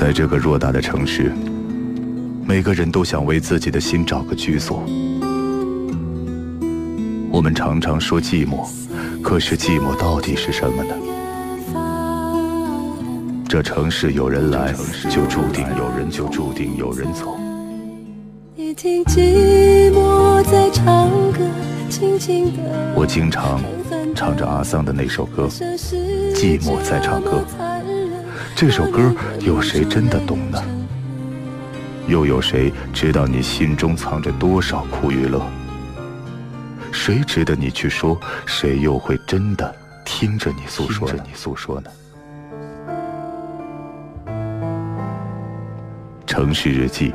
在这个偌大的城市，每个人都想为自己的心找个居所。我们常常说寂寞，可是寂寞到底是什么呢？这城市有人来，就注定有人就注定有人走。你听寂寞在唱歌，轻轻的。我经常唱着阿桑的那首歌，《寂寞在唱歌》。这首歌有谁真的懂呢？又有谁知道你心中藏着多少苦与乐？谁值得你去说？谁又会真的听着你诉说？着你诉说呢？城市日记，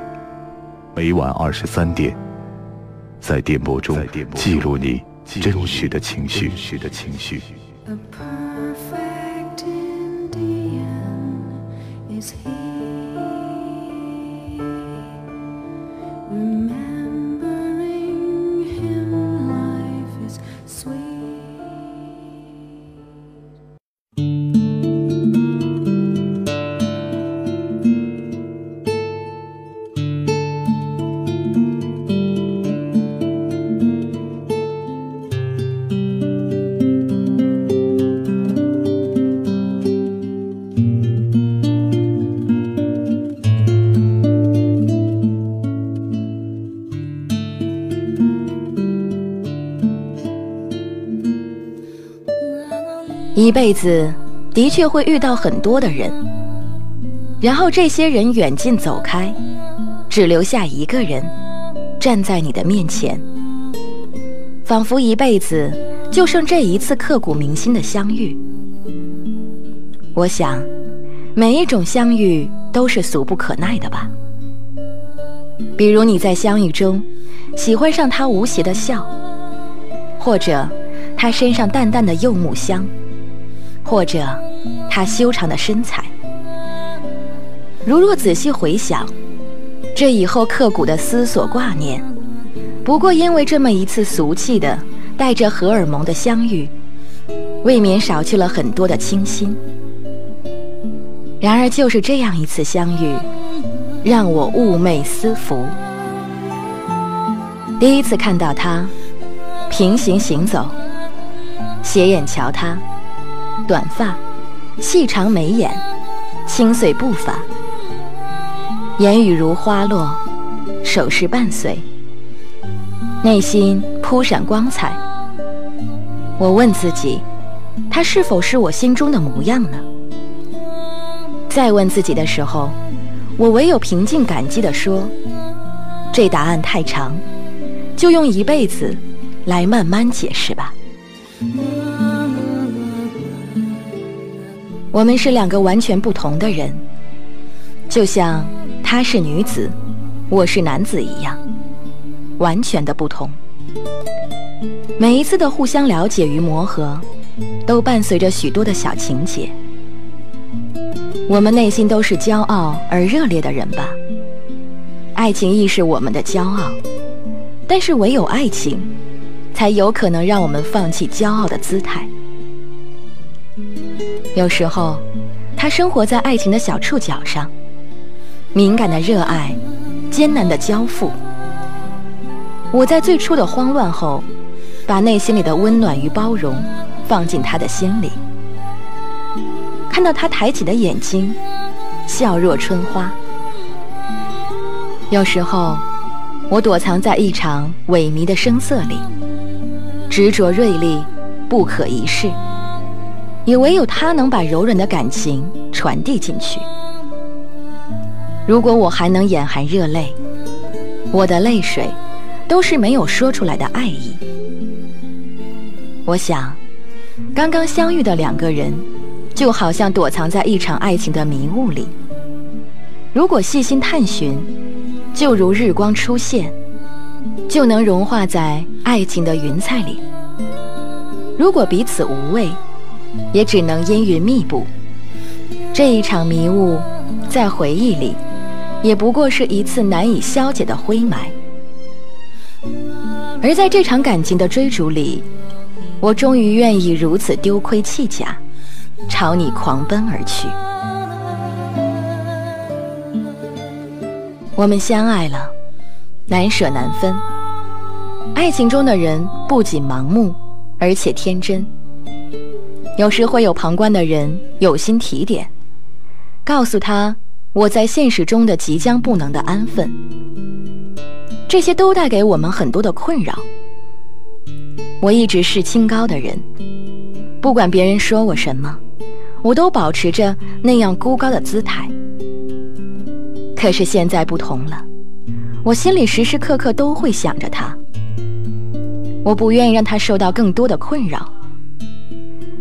每晚二十三点，在电波中记录你真实的情绪。is here. 一辈子的确会遇到很多的人，然后这些人远近走开，只留下一个人站在你的面前，仿佛一辈子就剩这一次刻骨铭心的相遇。我想，每一种相遇都是俗不可耐的吧。比如你在相遇中喜欢上他无邪的笑，或者他身上淡淡的柚木香。或者，他修长的身材。如若仔细回想，这以后刻骨的思索挂念，不过因为这么一次俗气的、带着荷尔蒙的相遇，未免少去了很多的清新。然而，就是这样一次相遇，让我寤寐思服。第一次看到他，平行行走，斜眼瞧他。短发，细长眉眼，轻碎步伐，言语如花落，手势伴随，内心扑闪光彩。我问自己，他是否是我心中的模样呢？再问自己的时候，我唯有平静感激地说：“这答案太长，就用一辈子来慢慢解释吧。”我们是两个完全不同的人，就像她是女子，我是男子一样，完全的不同。每一次的互相了解与磨合，都伴随着许多的小情节。我们内心都是骄傲而热烈的人吧？爱情亦是我们的骄傲，但是唯有爱情，才有可能让我们放弃骄傲的姿态。有时候，他生活在爱情的小触角上，敏感的热爱，艰难的交付。我在最初的慌乱后，把内心里的温暖与包容放进他的心里。看到他抬起的眼睛，笑若春花。有时候，我躲藏在一场萎靡的声色里，执着锐利，不可一世。也唯有他能把柔软的感情传递进去。如果我还能眼含热泪，我的泪水都是没有说出来的爱意。我想，刚刚相遇的两个人，就好像躲藏在一场爱情的迷雾里。如果细心探寻，就如日光出现，就能融化在爱情的云彩里。如果彼此无畏，也只能阴云密布。这一场迷雾，在回忆里，也不过是一次难以消解的灰霾。而在这场感情的追逐里，我终于愿意如此丢盔弃甲，朝你狂奔而去。我们相爱了，难舍难分。爱情中的人不仅盲目，而且天真。有时会有旁观的人有心提点，告诉他我在现实中的即将不能的安分。这些都带给我们很多的困扰。我一直是清高的人，不管别人说我什么，我都保持着那样孤高的姿态。可是现在不同了，我心里时时刻刻都会想着他。我不愿意让他受到更多的困扰。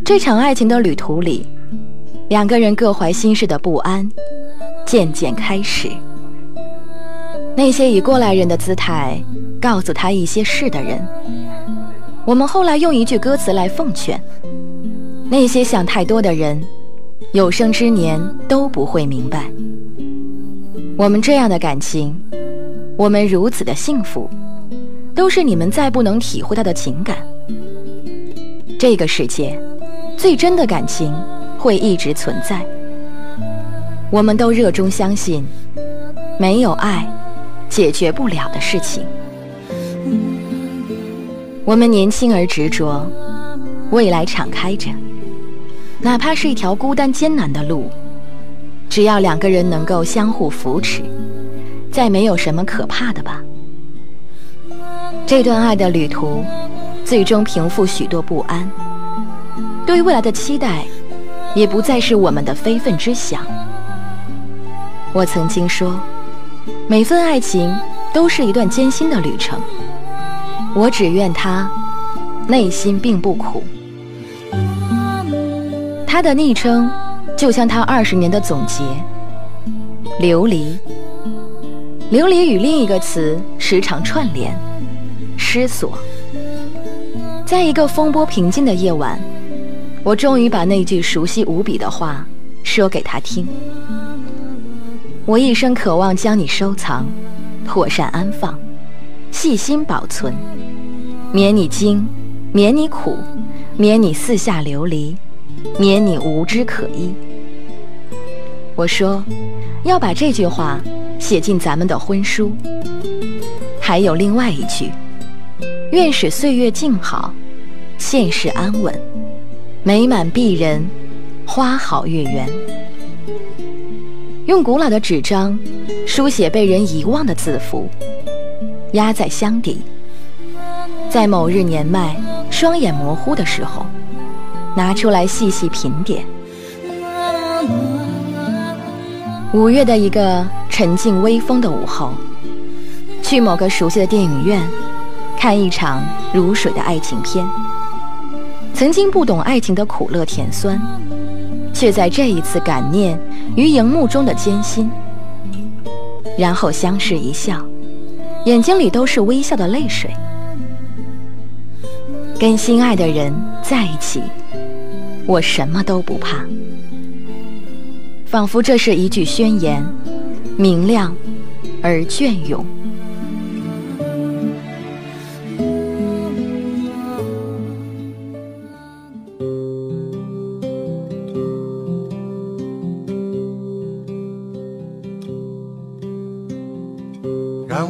这场爱情的旅途里，两个人各怀心事的不安渐渐开始。那些以过来人的姿态告诉他一些事的人，我们后来用一句歌词来奉劝：那些想太多的人，有生之年都不会明白。我们这样的感情，我们如此的幸福，都是你们再不能体会到的情感。这个世界，最真的感情会一直存在。我们都热衷相信，没有爱，解决不了的事情。我们年轻而执着，未来敞开着，哪怕是一条孤单艰难的路。只要两个人能够相互扶持，再没有什么可怕的吧。这段爱的旅途，最终平复许多不安。对未来的期待，也不再是我们的非分之想。我曾经说，每份爱情都是一段艰辛的旅程。我只愿他内心并不苦。他的昵称。就像他二十年的总结，琉璃。琉璃与另一个词时常串联，失所。在一个风波平静的夜晚，我终于把那句熟悉无比的话说给他听。我一生渴望将你收藏，妥善安放，细心保存，免你惊，免你苦，免你四下流离。免你无枝可依。我说，要把这句话写进咱们的婚书。还有另外一句，愿使岁月静好，现世安稳，美满璧人，花好月圆。用古老的纸张书写被人遗忘的字符，压在箱底，在某日年迈、双眼模糊的时候。拿出来细细品点。五月的一个沉静微风的午后，去某个熟悉的电影院，看一场如水的爱情片。曾经不懂爱情的苦乐甜酸，却在这一次感念于荧幕中的艰辛。然后相视一笑，眼睛里都是微笑的泪水。跟心爱的人在一起。我什么都不怕，仿佛这是一句宣言，明亮而隽永。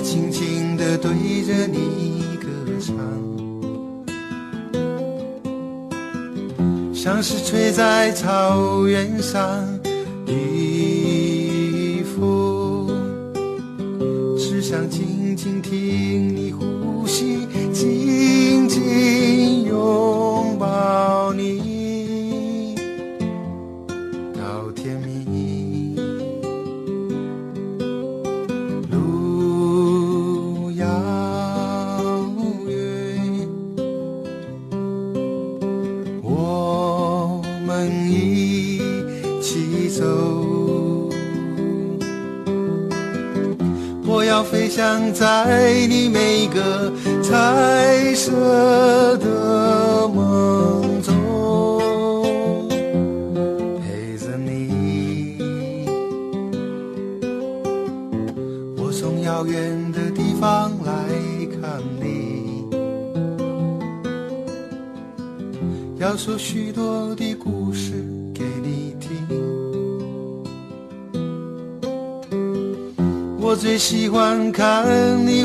我轻轻地对着你歌唱。像是吹在草原上的风，只想静静听个彩色的梦中，陪着你。我从遥远的地方来看你，要说许多的故事给你听。我最喜欢看你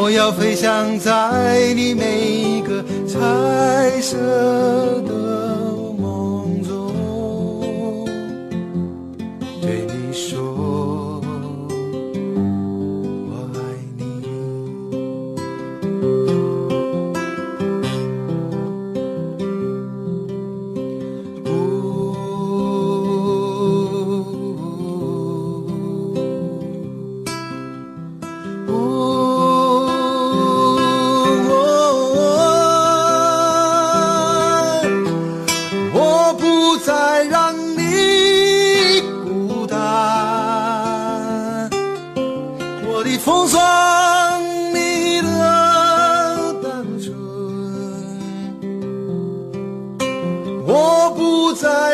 我要飞翔在你每个彩色我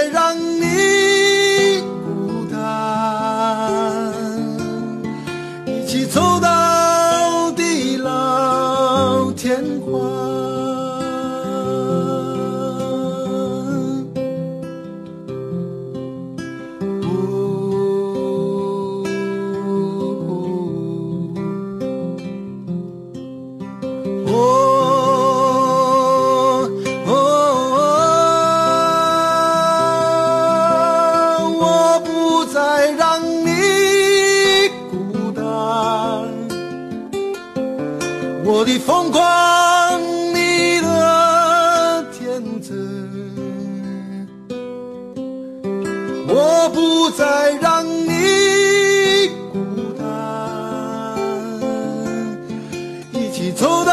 走